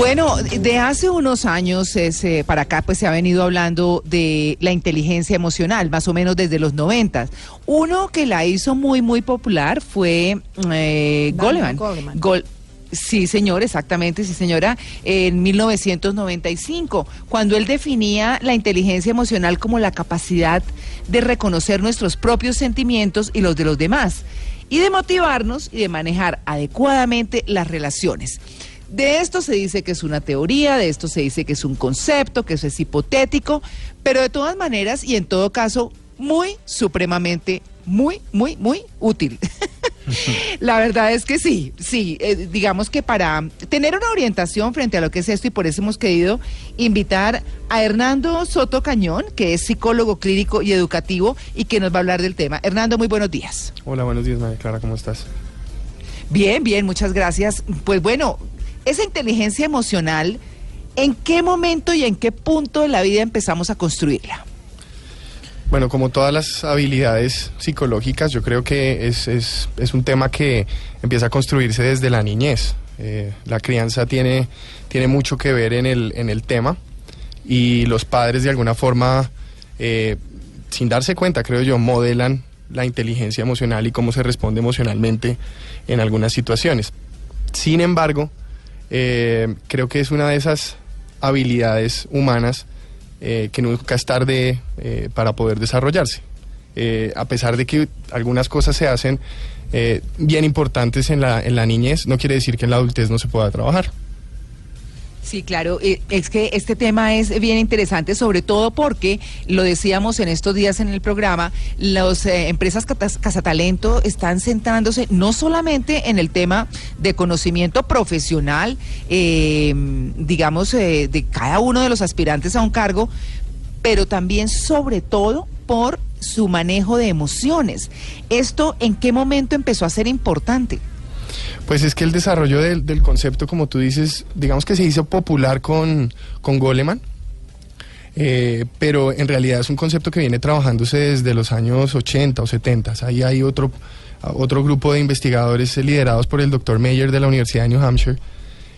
Bueno, de hace unos años es, eh, para acá pues se ha venido hablando de la inteligencia emocional, más o menos desde los noventas. Uno que la hizo muy, muy popular fue eh, Goleman. Gol Sí, señor, exactamente, sí, señora, en 1995, cuando él definía la inteligencia emocional como la capacidad de reconocer nuestros propios sentimientos y los de los demás, y de motivarnos y de manejar adecuadamente las relaciones. De esto se dice que es una teoría, de esto se dice que es un concepto, que eso es hipotético, pero de todas maneras y en todo caso muy supremamente, muy, muy, muy útil. La verdad es que sí, sí, eh, digamos que para tener una orientación frente a lo que es esto y por eso hemos querido invitar a Hernando Soto Cañón, que es psicólogo clínico y educativo y que nos va a hablar del tema. Hernando, muy buenos días. Hola, buenos días, María Clara, ¿cómo estás? Bien, bien, muchas gracias. Pues bueno, esa inteligencia emocional, ¿en qué momento y en qué punto de la vida empezamos a construirla? Bueno, como todas las habilidades psicológicas, yo creo que es, es, es un tema que empieza a construirse desde la niñez. Eh, la crianza tiene, tiene mucho que ver en el, en el tema y los padres de alguna forma, eh, sin darse cuenta, creo yo, modelan la inteligencia emocional y cómo se responde emocionalmente en algunas situaciones. Sin embargo, eh, creo que es una de esas habilidades humanas eh, que nunca es tarde eh, para poder desarrollarse. a pesar de que algunas cosas se hacen bien importantes en la, en la niñez, no quiere decir que en la adultez no se pueda trabajar. Sí, claro, eh, es que este tema es bien interesante, sobre todo porque, lo decíamos en estos días en el programa, las eh, empresas Casatalento están centrándose no solamente en el tema de conocimiento profesional, eh, digamos, de cada uno de los aspirantes a un cargo, pero también sobre todo por su manejo de emociones. ¿Esto en qué momento empezó a ser importante? Pues es que el desarrollo del, concepto, como tú dices, digamos que se hizo popular con, con Goleman, eh, pero en realidad es un concepto que viene trabajándose desde los años 80 o 70. Ahí hay otro, otro grupo de investigadores liderados por el doctor Mayer de la Universidad de New Hampshire,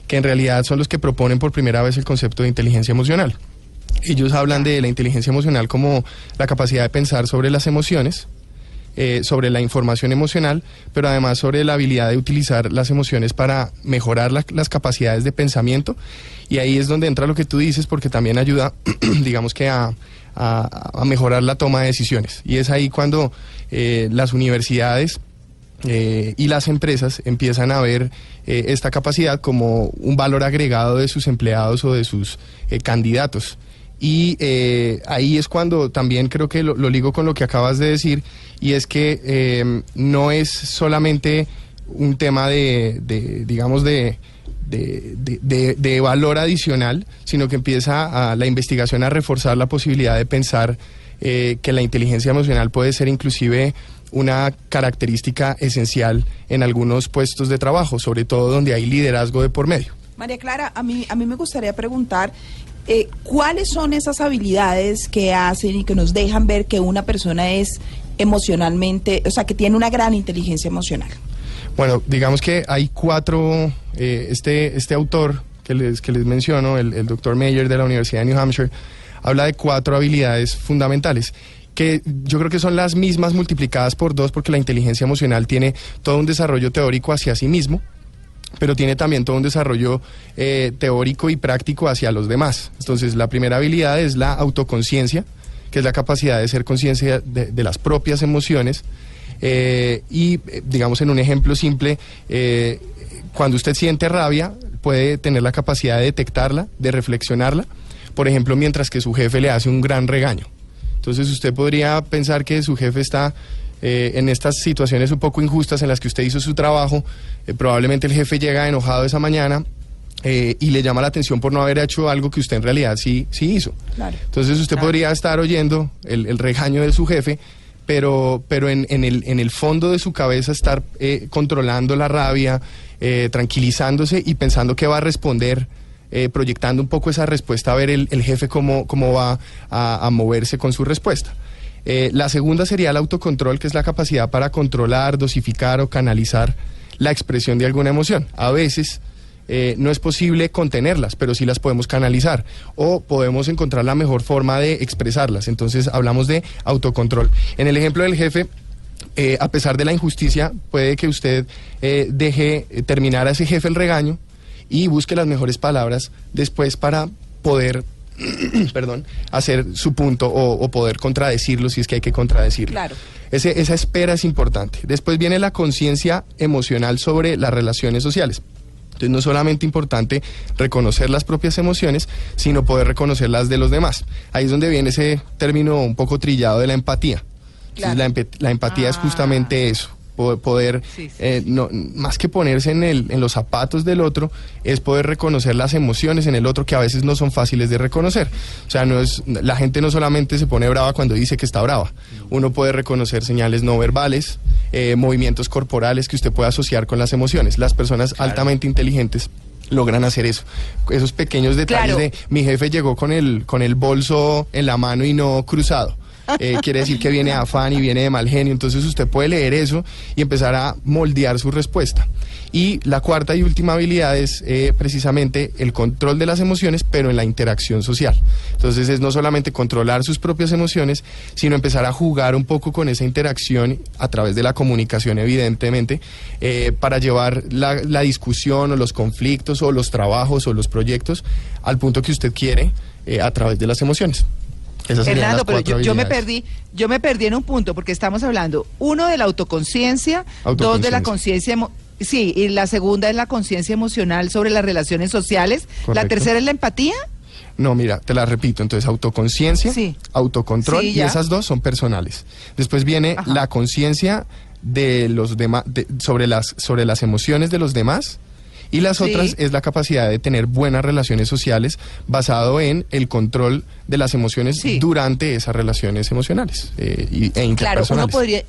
que en realidad son los que proponen por primera vez el concepto de inteligencia emocional. Ellos hablan de la inteligencia emocional como la capacidad de pensar sobre las emociones, eh, sobre la información emocional, pero además sobre la habilidad de utilizar las emociones para mejorar las capacidades de pensamiento. Y ahí es donde entra lo que tú dices, porque también ayuda, digamos que a, mejorar la toma de decisiones. Y es ahí cuando eh, las universidades eh, y las empresas empiezan a ver esta capacidad como un valor agregado de sus empleados o de sus candidatos. Y eh, ahí es cuando también creo que lo, ligo con lo que acabas de decir, y es que eh, no es solamente un tema de, digamos, de, de, valor adicional, sino que empieza a, la investigación a reforzar la posibilidad de pensar eh, que la inteligencia emocional puede ser inclusive una característica esencial en algunos puestos de trabajo, sobre todo donde hay liderazgo de por medio. María Clara, a mí, a mí me gustaría preguntar eh, ¿cuáles son esas habilidades que hacen y que nos dejan ver que una persona es emocionalmente, o sea, que tiene una gran inteligencia emocional? Bueno, digamos que hay cuatro, eh, este, este autor que les, que les menciono, el, doctor Mayer de la Universidad de New Hampshire, habla de cuatro habilidades fundamentales que yo creo que son las mismas multiplicadas por dos porque la inteligencia emocional tiene todo un desarrollo teórico hacia sí mismo, pero tiene también todo un desarrollo eh, teórico y práctico hacia los demás. Entonces, la primera habilidad es la autoconciencia, que es la capacidad de ser conciencia de, las propias emociones. Eh, y, eh, digamos, en un ejemplo simple, cuando usted siente rabia, puede tener la capacidad de detectarla, de reflexionarla, por ejemplo, mientras que su jefe le hace un gran regaño. Entonces, usted podría pensar que su jefe está eh, en estas situaciones un poco injustas en las que usted hizo su trabajo, eh, probablemente el jefe llega enojado esa mañana eh, y le llama la atención por no haber hecho algo que usted en realidad sí, sí hizo. Claro. Entonces usted podría estar oyendo el, el regaño de su jefe, pero, pero en, en el, en el fondo de su cabeza estar eh, controlando la rabia, eh, tranquilizándose y pensando que va a responder, proyectando un poco esa respuesta a ver el, el jefe cómo, cómo va a, a moverse con su respuesta. Eh, la segunda sería el autocontrol, que es la capacidad para controlar, dosificar o canalizar la expresión de alguna emoción. A veces eh, no es posible contenerlas, pero sí las podemos canalizar o podemos encontrar la mejor forma de expresarlas. Entonces hablamos de autocontrol. En el ejemplo del jefe, eh, a pesar de la injusticia, puede que usted deje terminar a ese jefe el regaño y busque las mejores palabras después para poder, perdón, hacer su punto o, o poder contradecirlo si es que hay que contradecirlo. Claro. Ese- esa espera es importante. Después viene la conciencia emocional sobre las relaciones sociales. Entonces no es solamente importante reconocer las propias emociones, sino poder reconocer las de los demás. Ahí es donde viene ese término un poco trillado de la empatía. Entonces, Claro. la, empatía es Ah. justamente eso, poder, Sí, sí, eh, no, más que ponerse en, el, en los zapatos del otro, es poder reconocer las emociones en el otro que a veces no son fáciles de reconocer. O sea, no es, la gente no solamente se pone brava cuando dice que está brava, uno puede reconocer señales no verbales, eh, movimientos corporales que usted puede asociar con las emociones. Las personas altamente inteligentes logran hacer eso. Esos pequeños detalles Claro. de mi jefe llegó con el, con el bolso en la mano y no cruzado. Eh, quiere decir que viene de afán y viene de mal genio. Entonces usted puede leer eso y empezar a moldear su respuesta. Y la cuarta y última habilidad es eh, precisamente el control de las emociones, pero en la interacción social. Entonces es no solamente controlar sus propias emociones, sino empezar a jugar un poco con esa interacción a través de la comunicación, evidentemente, eh, para llevar la, discusión o los conflictos o los trabajos o los proyectos al punto que usted quiere eh, a través de las emociones. Fernando, pero yo, yo me perdí, yo me perdí en un punto porque estamos hablando uno de la autoconciencia, dos de la conciencia, sí, y la segunda es la conciencia emocional sobre las relaciones sociales, la tercera es la empatía. No, mira, te la repito. Entonces, autoconciencia, Sí. autocontrol, Sí, y esas dos son personales. Después viene Ajá. la conciencia de los demás, de- sobre las sobre las emociones de los demás. Y las Sí. otras es la capacidad de tener buenas relaciones sociales basado en el control de las emociones Sí. durante esas relaciones emocionales eh, y- e Claro, uno interpersonales. podría,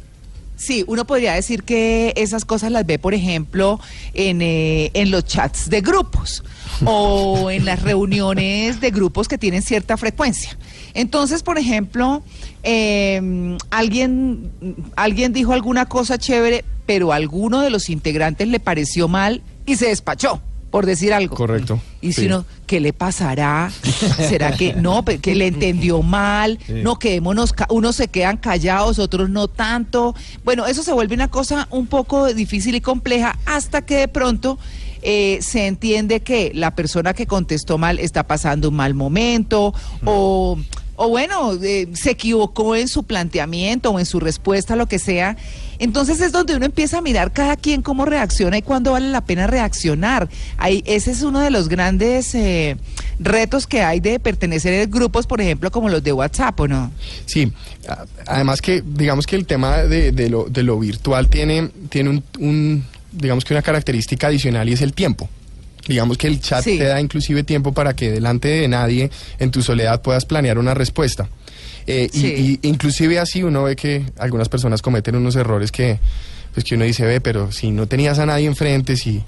sí, uno podría decir que esas cosas las ve, por ejemplo, en, eh, en los chats de grupos o en las reuniones de grupos que tienen cierta frecuencia. Entonces, por ejemplo, eh, alguien, alguien dijo alguna cosa chévere, pero a alguno de los integrantes le pareció mal y se despachó, por decir algo. Correcto, Y si sí. uno, ¿qué le pasará? ¿Será que no? Que le entendió mal. No, quedémonos, unos se quedan callados, otros no tanto. Bueno, eso se vuelve una cosa un poco difícil y compleja hasta que de pronto eh, se entiende que la persona que contestó mal está pasando un mal momento o, o bueno, eh, se equivocó en su planteamiento o en su respuesta, lo que sea. Entonces es donde uno empieza a mirar cada quien cómo reacciona y cuándo vale la pena reaccionar. Ahí, ese es uno de los grandes eh, retos que hay de pertenecer a grupos, por ejemplo, como los de WhatsApp, ¿o no? Sí, además que digamos que el tema de, de lo, de lo virtual tiene, tiene un, un, digamos que una característica adicional y es el tiempo. Digamos que el chat Sí. te da inclusive tiempo para que delante de nadie en tu soledad puedas planear una respuesta. Eh, y- Sí. y, inclusive así uno ve que algunas personas cometen unos errores que, pues que uno dice, ve, pero si no tenías a nadie enfrente, si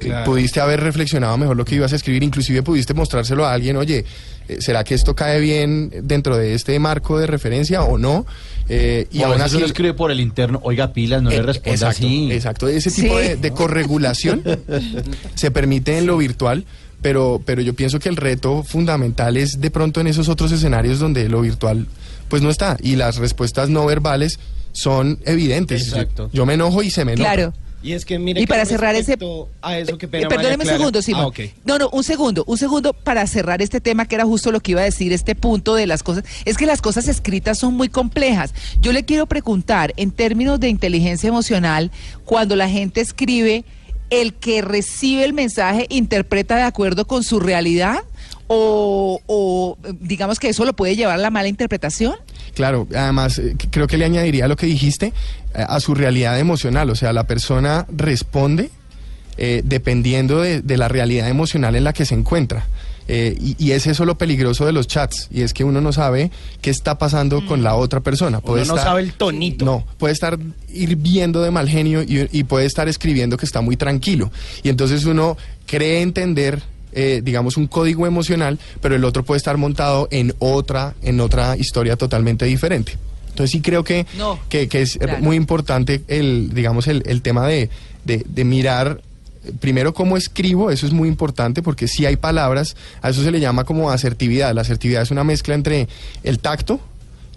Claro. pudiste haber reflexionado mejor lo que ibas a escribir, inclusive pudiste mostrárselo a alguien, oye, eh, ¿será que esto cae bien dentro de este marco de referencia o no? Eh, Y a veces uno escribe por el interno, oiga pilas, no le eh, responda exacto, así. Exacto, ese tipo Sí. de, de corregulación se permite en lo virtual, pero, pero yo pienso que el reto fundamental es de pronto en esos otros escenarios donde lo virtual pues no está y las respuestas no verbales son evidentes. Exacto. Yo, yo me enojo y se me enoja. Claro. Y es que mire Y que para cerrar ese- a eso que Eh, pena perdóneme un segundo, Simón. Ah. No, no, un segundo, un segundo para cerrar este tema que era justo lo que iba a decir, este punto de las cosas. Es que las cosas escritas son muy complejas. Yo le quiero preguntar, en términos de inteligencia emocional, cuando la gente escribe, ¿el que recibe el mensaje interpreta de acuerdo con su realidad? O, o, digamos que eso lo puede llevar a la mala interpretación. Claro, además eh, creo que le añadiría lo que dijiste eh, a su realidad emocional, o sea, la persona responde eh, dependiendo de, de la realidad emocional en la que se encuentra. Eh, y, y es eso lo peligroso de los chats, y es que uno no sabe qué está pasando con la otra persona. Uno no sabe el tonito. No, puede estar hirviendo de mal genio y, y puede estar escribiendo que está muy tranquilo. Y entonces uno cree entender, eh, digamos, un código emocional, pero el otro puede estar montado en otra, en otra historia totalmente diferente. Entonces sí creo que, No, que, que es claro. muy importante el, digamos, el, el tema de, de, de mirar eh, primero cómo escribo, eso es muy importante porque si hay palabras, a eso se le llama como asertividad. La asertividad es una mezcla entre el tacto,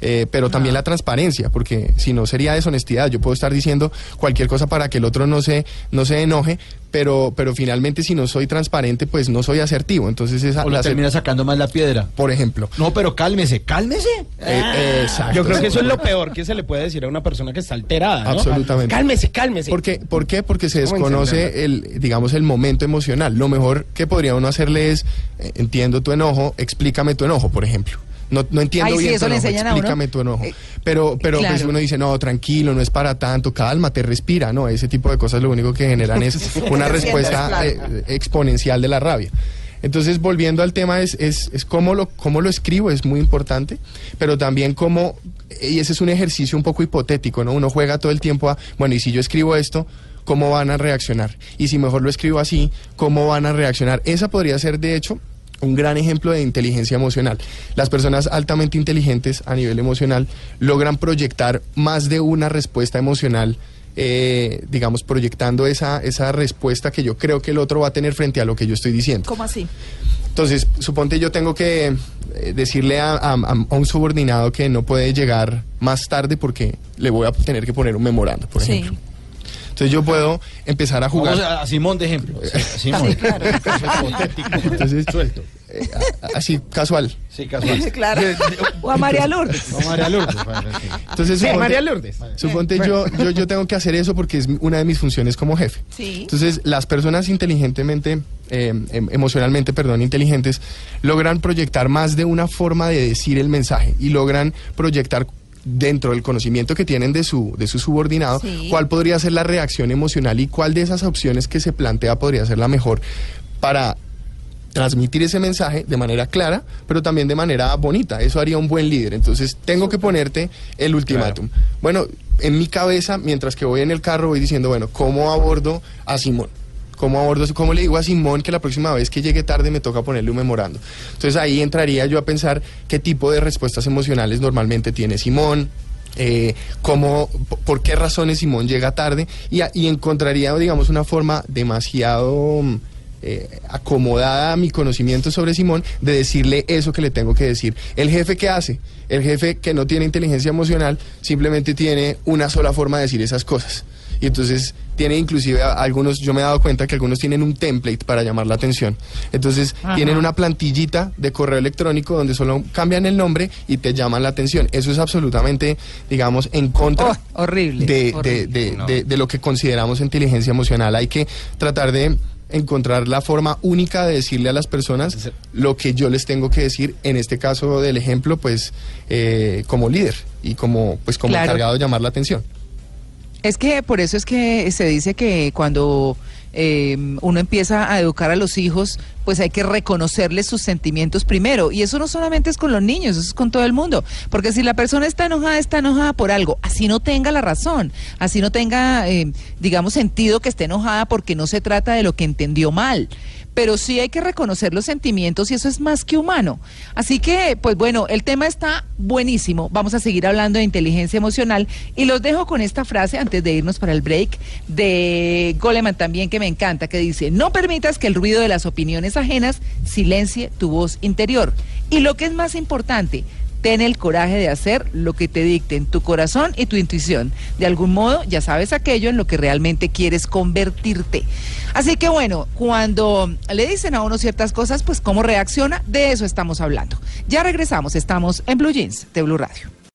eh, pero también la transparencia, porque si no sería deshonestidad. Yo puedo estar diciendo cualquier cosa para que el otro no se, no se enoje, pero, pero finalmente si no soy transparente, pues no soy asertivo. Entonces esa O la termina sacando más la piedra. por ejemplo. No, pero cálmese, cálmese. Eh, eh, exacto. Yo creo que eso es lo peor que se le puede decir a una persona que está alterada. ¿no? Absolutamente. Cálmese, cálmese. ¿Por qué? ¿Por qué? Porque se ¿Cómo desconoce el, digamos, el momento emocional. Lo mejor que podría uno hacerle es, eh, entiendo tu enojo, explícame tu enojo, por ejemplo. No, no entiendo Ay, sí, bien eso le a uno. explícame tu enojo. Eh, Pero, pero pues claro. uno dice, no, tranquilo, no es para tanto, cálmate, respira, no, ese tipo de cosas lo único que generan es una respuesta eh, exponencial de la rabia. Entonces, volviendo al tema, es, es, es cómo, lo, cómo lo escribo, es muy importante, pero también cómo, y ese es un ejercicio un poco hipotético, ¿no? Uno juega todo el tiempo a, bueno, y si yo escribo esto, ¿cómo van a reaccionar? Y si mejor lo escribo así, ¿cómo van a reaccionar? Esa podría ser, de hecho, un gran ejemplo de inteligencia emocional. Las personas altamente inteligentes a nivel emocional logran proyectar más de una respuesta emocional, eh, digamos, proyectando esa, esa respuesta que yo creo que el otro va a tener frente a lo que yo estoy diciendo. ¿Cómo así? Entonces, suponte yo tengo que eh, decirle a, a- a un subordinado que no puede llegar más tarde porque le voy a tener que poner un memorando, por Sí. ejemplo. Entonces yo puedo empezar a jugar. Vamos a, a Simón de ejemplo. Sí, a Simón. Sí, claro. Entonces, Suelto. eh, a- así, casual. Sí, casual. claro. O a María Lourdes. No, María Lourdes. sí. Entonces, Sí, suponte- María Lourdes. Suponte yo, yo, yo tengo que hacer eso porque es una de mis funciones como jefe. Sí. Entonces, las personas inteligentemente, eh, em- emocionalmente, perdón, inteligentes, logran proyectar más de una forma de decir el mensaje y logran proyectar dentro del conocimiento que tienen de su, de su subordinado, Sí. cuál podría ser la reacción emocional y cuál de esas opciones que se plantea podría ser la mejor para transmitir ese mensaje de manera clara, pero también de manera bonita. Eso haría un buen líder. Entonces, tengo que ponerte el ultimátum. Bueno, en mi cabeza, mientras que voy en el carro, voy diciendo, bueno, ¿cómo abordo a Simón? ¿Cómo abordo, cómo le digo a Simón que la próxima vez que llegue tarde me toca ponerle un memorando? Entonces ahí entraría yo a pensar qué tipo de respuestas emocionales normalmente tiene Simón, eh, cómo, por qué razones Simón llega tarde y encontraría, digamos, una forma demasiado mm, eh, acomodada a mi conocimiento sobre Simón de decirle eso que le tengo que decir. El jefe que hace, el jefe que no tiene inteligencia emocional, simplemente tiene una sola forma de decir esas cosas. Y entonces tiene inclusive a- algunos, yo me he dado cuenta que algunos tienen un template para llamar la atención. Entonces tienen una plantillita de correo electrónico donde solo cambian el nombre y te llaman la atención. Eso es absolutamente, digamos, en contra Oh, horrible, de, de- horrible. de- de- de lo que consideramos inteligencia emocional. Hay que tratar de encontrar la forma única de decirle a las personas lo que yo les tengo que decir, en este caso del ejemplo, pues eh, como líder y como, pues, como Claro. encargado de llamar la atención. Es que por eso es que se dice que cuando eh, uno empieza a educar a los hijos, pues hay que reconocerles sus sentimientos primero. Y eso no solamente es con los niños, eso es con todo el mundo. Porque si la persona está enojada, está enojada por algo, así no tenga la razón, así no tenga, eh, digamos, sentido que esté enojada porque no se trata de lo que entendió mal. Pero sí hay que reconocer los sentimientos y eso es más que humano. Así que, pues bueno, el tema está buenísimo. Vamos a seguir hablando de inteligencia emocional y los dejo con esta frase antes de irnos para el break de Goleman también que me encanta, que dice, no permitas que el ruido de las opiniones ajenas silencie tu voz interior. Y lo que es más importante, ten el coraje de hacer lo que te dicten tu corazón y tu intuición. De algún modo, ya sabes aquello en lo que realmente quieres convertirte. Así que bueno, cuando le dicen a uno ciertas cosas, pues cómo reacciona, de eso estamos hablando. Ya regresamos, estamos en Blue Jeans de Blue Radio.